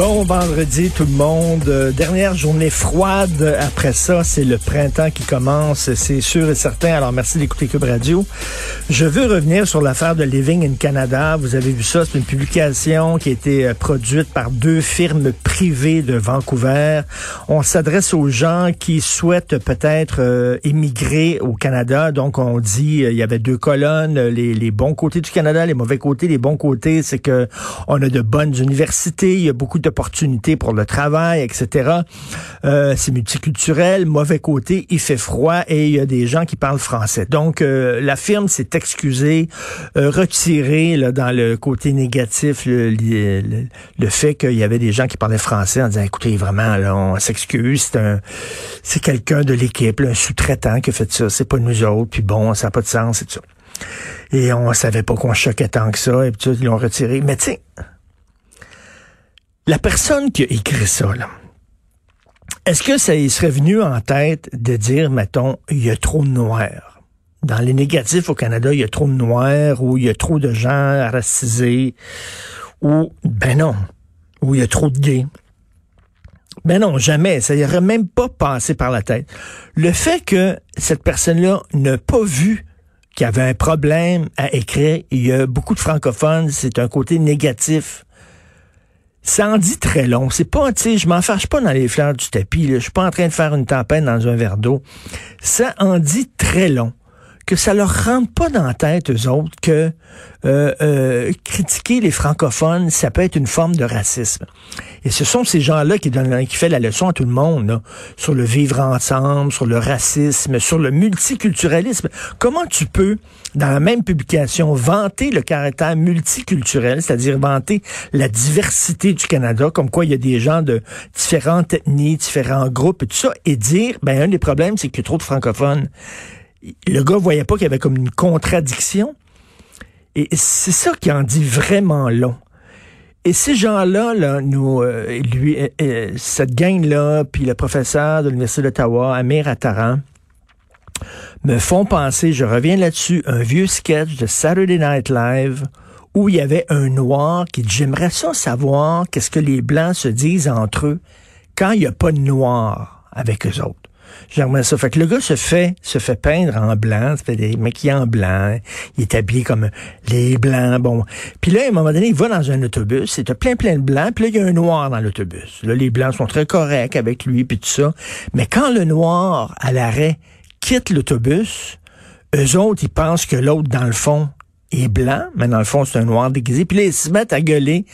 Bon vendredi tout le monde. Euh, dernière journée froide. Après ça, c'est le printemps qui commence, c'est sûr et certain. Alors merci d'écouter Cube Radio. Je veux revenir sur l'affaire de Living in Canada. Vous avez vu ça, c'est une publication qui a été euh, produite par deux firmes privées de Vancouver. On s'adresse aux gens qui souhaitent peut-être euh, émigrer au Canada. Donc on dit, il y avait deux colonnes, les, les bons côtés du Canada, les mauvais côtés. Les bons côtés, c'est que on a de bonnes universités, il y a beaucoup d'opportunités pour le travail, etc. Euh, c'est multiculturel, mauvais côté, il fait froid et il y a des gens qui parlent français. Donc, euh, la firme s'est excusée, euh, retirée dans le côté négatif le, fait qu'il y avait des gens qui parlaient français en disant, écoutez, vraiment, là, on s'excuse, c'est un, c'est quelqu'un de l'équipe, un sous-traitant qui a fait ça, c'est pas nous autres, puis bon, ça n'a pas de sens, et tout ça. Et on savait pas qu'on choquait tant que ça, et puis ils l'ont retiré. Mais sais, la personne qui a écrit ça, là, est-ce que ça y serait venu en tête de dire, mettons, il y a trop de noirs? Dans les négatifs au Canada, il y a trop de noirs ou il y a trop de gens racisés ou, ben non, ou il y a trop de gays. Ben non, jamais. Ça y aurait même pas passé par la tête. Le fait que cette personne-là n'a pas vu qu'il y avait un problème à écrire, il y a beaucoup de francophones, c'est un côté négatif ça en dit très long. C'est pas, tu sais, je m'en fâche pas dans les fleurs du tapis. Je suis pas en train de faire une tempête dans un verre d'eau. Ça en dit très long que ça leur rentre pas dans la tête, eux autres, que euh, euh, critiquer les francophones, ça peut être une forme de racisme. Et ce sont ces gens-là qui donnent, qui fait la leçon à tout le monde, là, sur le vivre ensemble, sur le racisme, sur le multiculturalisme. Comment tu peux, dans la même publication, vanter le caractère multiculturel, c'est-à-dire vanter la diversité du Canada, comme quoi il y a des gens de différentes ethnies, différents groupes et tout ça, et dire, ben, un des problèmes, c'est qu'il y a trop de francophones le gars voyait pas qu'il y avait comme une contradiction. Et c'est ça qui en dit vraiment long. Et ces gens-là, là, nous, euh, lui, euh, euh, cette gang-là, puis le professeur de l'Université d'Ottawa, Amir Attaran, me font penser, je reviens là-dessus, un vieux sketch de Saturday Night Live où il y avait un noir qui dit, j'aimerais ça savoir qu'est-ce que les blancs se disent entre eux quand il n'y a pas de noir avec eux autres. J'aimerais ça. Fait que le gars se fait, se fait peindre en blanc, se fait des maquillés en blanc. Il est habillé comme les blancs, bon. Puis là, à un moment donné, il va dans un autobus, c'est plein, plein de blancs, puis là, il y a un noir dans l'autobus. Là, les blancs sont très corrects avec lui, puis tout ça. Mais quand le noir, à l'arrêt, quitte l'autobus, eux autres, ils pensent que l'autre, dans le fond, est blanc, mais dans le fond, c'est un noir déguisé. Puis là, ils se mettent à gueuler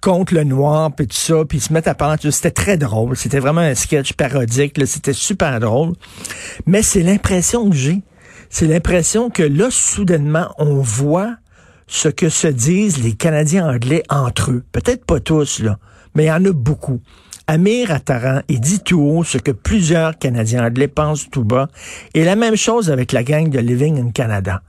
contre le noir, puis tout ça, puis ils se mettent à parler. C'était très drôle. C'était vraiment un sketch parodique. C'était super drôle. Mais c'est l'impression que j'ai. C'est l'impression que là, soudainement, on voit ce que se disent les Canadiens anglais entre eux. Peut-être pas tous, là, mais il y en a beaucoup. Amir Attaran, il dit tout haut ce que plusieurs Canadiens anglais pensent tout bas. Et la même chose avec la gang de Living in Canada.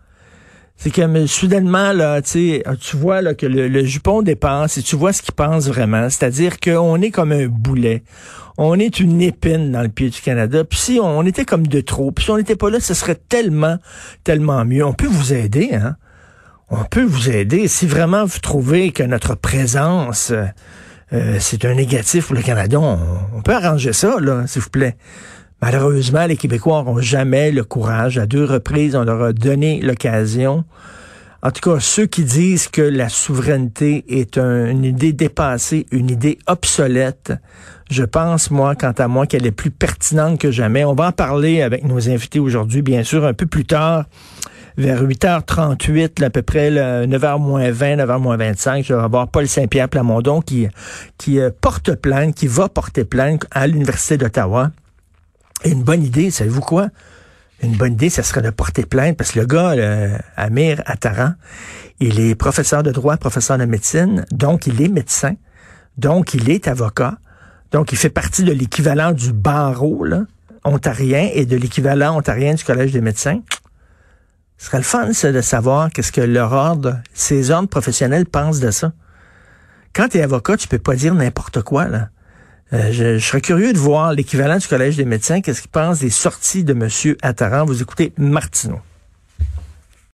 C'est mais, soudainement, là, tu tu vois que le, le jupon dépasse et tu vois ce qu'il pense vraiment. C'est-à-dire qu'on est comme un boulet. On est une épine dans le pied du Canada. Puis si on était comme de trop, puis si on n'était pas là, ce serait tellement, tellement mieux. On peut vous aider, hein? On peut vous aider. Si vraiment vous trouvez que notre présence, euh, euh, c'est un négatif pour le Canada, on, on peut arranger ça, là, s'il vous plaît. Malheureusement, les Québécois n'auront jamais le courage. À deux reprises, on leur a donné l'occasion. En tout cas, ceux qui disent que la souveraineté est une idée dépassée, une idée obsolète, je pense, moi, quant à moi, qu'elle est plus pertinente que jamais. On va en parler avec nos invités aujourd'hui, bien sûr, un peu plus tard vers 8h38, à peu près 9h moins 20, 9h moins 25, je vais avoir Paul Saint-Pierre Plamondon qui, qui euh, porte plainte, qui va porter plainte à l'Université d'Ottawa. Une bonne idée, savez-vous quoi? une bonne idée, ça serait de porter plainte parce que le gars, Amir Attaran, il est professeur de droit, professeur de médecine, donc il est médecin, donc il est avocat, donc il fait partie de l'équivalent du barreau là, ontarien et de l'équivalent ontarien du Collège des médecins. Ce serait le fun, ça, de savoir qu'est-ce que leur ordre, ces ordres professionnels pensent de ça. Quand tu es avocat, tu peux pas dire n'importe quoi, là. Euh, je, serais curieux de voir l'équivalent du Collège des médecins, qu'est-ce qu'il pense des sorties de M. Attaran? Vous écoutez Martineau.